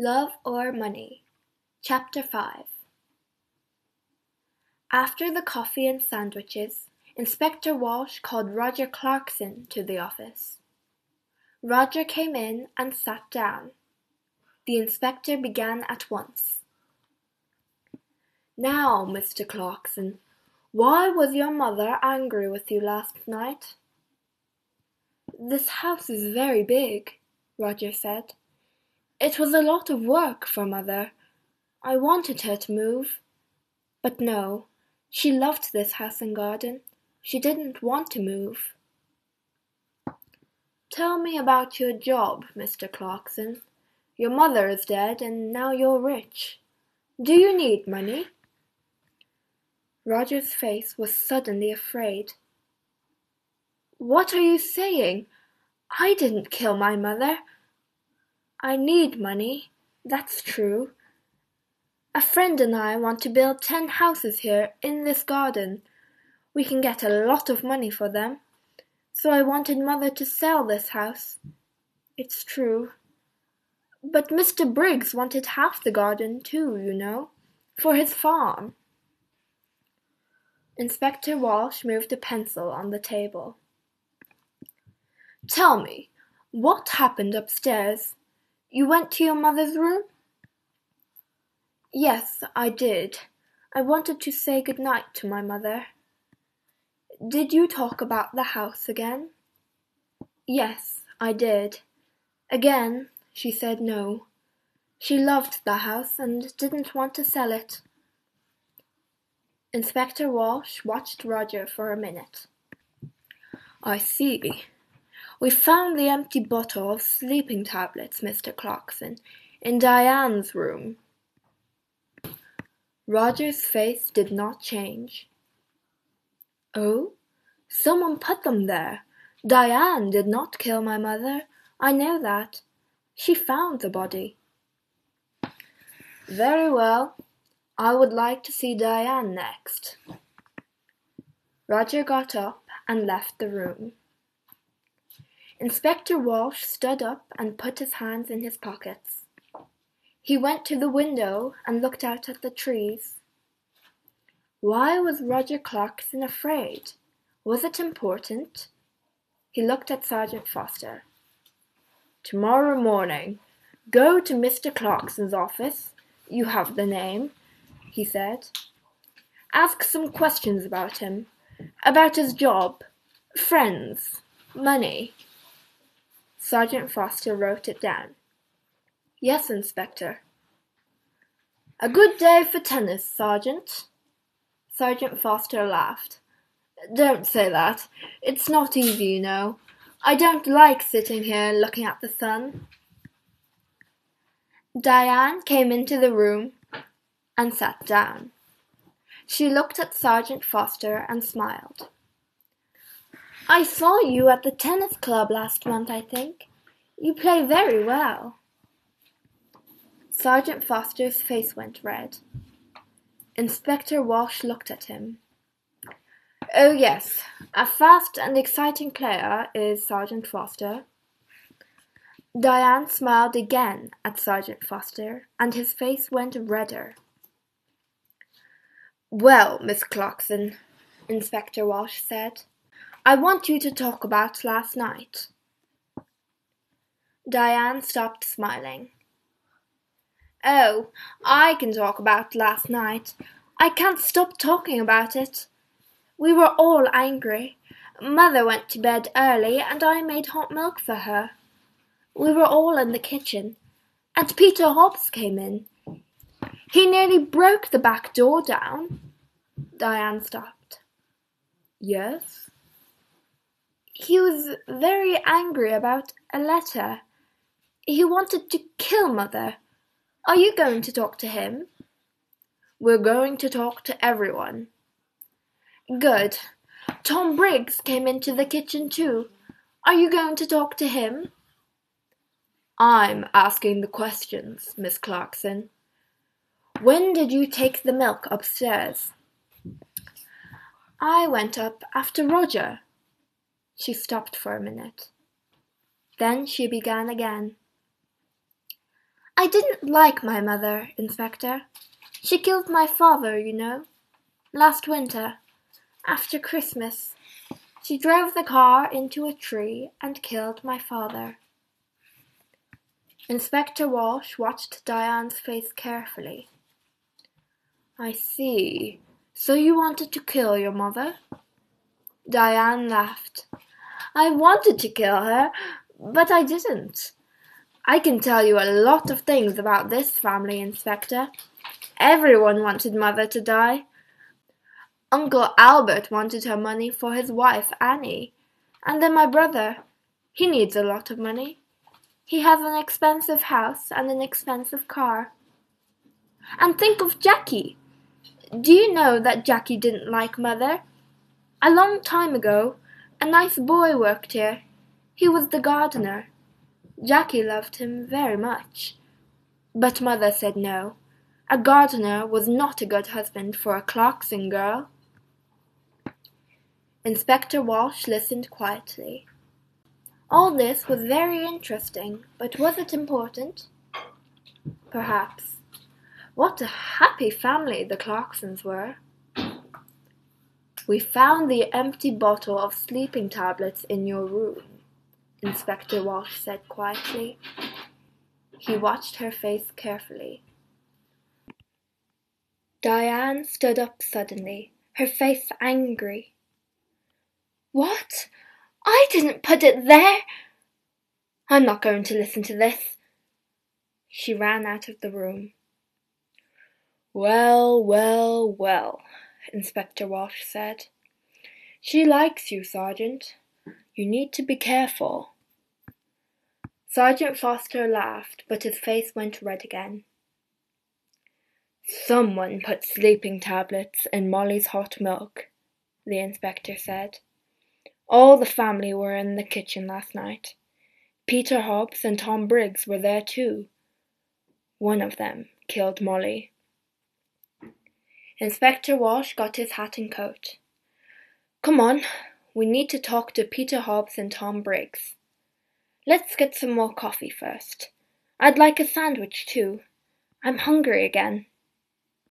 Love or Money Chapter 5 After the coffee and sandwiches, Inspector Walsh called Roger Clarkson to the office. Roger came in and sat down. The inspector began at once. Now, Mr. Clarkson, why was your mother angry with you last night? This house is very big, Roger said. It was a lot of work for mother. I wanted her to move. But no, she loved this house and garden. She didn't want to move. Tell me about your job, Mr. Clarkson. Your mother is dead and now you're rich. Do you need money? Roger's face was suddenly afraid. What are you saying? I didn't kill my mother. I need money, that's true. A friend and I want to build ten houses here in this garden. We can get a lot of money for them. So I wanted mother to sell this house. It's true. But Mr. Briggs wanted half the garden too, you know, for his farm. Inspector Walsh moved a pencil on the table. Tell me, what happened upstairs? You went to your mother's room? Yes, I did. I wanted to say good night to my mother. Did you talk about the house again? Yes, I did. Again, she said no. She loved the house and didn't want to sell it. Inspector Walsh watched Roger for a minute. I see. We found the empty bottle of sleeping tablets, Mr. Clarkson, in Diane's room. Roger's face did not change. Oh, someone put them there. Diane did not kill my mother. I know that. She found the body. Very well. I would like to see Diane next. Roger got up and left the room. Inspector Walsh stood up and put his hands in his pockets. He went to the window and looked out at the trees. Why was Roger Clarkson afraid? Was it important? He looked at Sergeant Foster. Tomorrow morning, go to Mr. Clarkson's office. You have the name, he said. Ask some questions about him, about his job, friends, money. Sergeant Foster wrote it down. Yes, Inspector. A good day for tennis, Sergeant. Sergeant Foster laughed. Don't say that. It's not easy, you know. I don't like sitting here looking at the sun. Diane came into the room and sat down. She looked at Sergeant Foster and smiled. I saw you at the tennis club last month, I think. You play very well. Sergeant Foster's face went red. Inspector Walsh looked at him. Oh, yes, a fast and exciting player is Sergeant Foster. Diane smiled again at Sergeant Foster, and his face went redder. Well, Miss Clarkson, Inspector Walsh said. I want you to talk about last night. Diane stopped smiling. Oh, I can talk about last night. I can't stop talking about it. We were all angry. Mother went to bed early and I made hot milk for her. We were all in the kitchen, and Peter Hobbs came in. He nearly broke the back door down. Diane stopped. Yes? He was very angry about a letter. He wanted to kill mother. Are you going to talk to him? We're going to talk to everyone. Good. Tom Briggs came into the kitchen too. Are you going to talk to him? I'm asking the questions, Miss Clarkson. When did you take the milk upstairs? I went up after Roger. She stopped for a minute. Then she began again. I didn't like my mother, Inspector. She killed my father, you know. Last winter, after Christmas, she drove the car into a tree and killed my father. Inspector Walsh watched Diane's face carefully. I see. So you wanted to kill your mother? Diane laughed. I wanted to kill her, but I didn't. I can tell you a lot of things about this family, Inspector. Everyone wanted Mother to die. Uncle Albert wanted her money for his wife, Annie. And then my brother. He needs a lot of money. He has an expensive house and an expensive car. And think of Jackie. Do you know that Jackie didn't like Mother? A long time ago, a nice boy worked here. He was the gardener. Jackie loved him very much. But Mother said no. A gardener was not a good husband for a Clarkson girl. Inspector Walsh listened quietly. All this was very interesting, but was it important? Perhaps. What a happy family the Clarksons were. We found the empty bottle of sleeping tablets in your room, Inspector Walsh said quietly. He watched her face carefully. Diane stood up suddenly, her face angry. What? I didn't put it there. I'm not going to listen to this. She ran out of the room. Well, well, well, Inspector Walsh said. She likes you, Sergeant. You need to be careful. Sergeant Foster laughed, but his face went red again. Someone put sleeping tablets in Molly's hot milk, the inspector said. All the family were in the kitchen last night. Peter Hobbs and Tom Briggs were there too. One of them killed Molly. Inspector Walsh got his hat and coat. Come on, we need to talk to Peter Hobbs and Tom Briggs. Let's get some more coffee first. I'd like a sandwich too. I'm hungry again.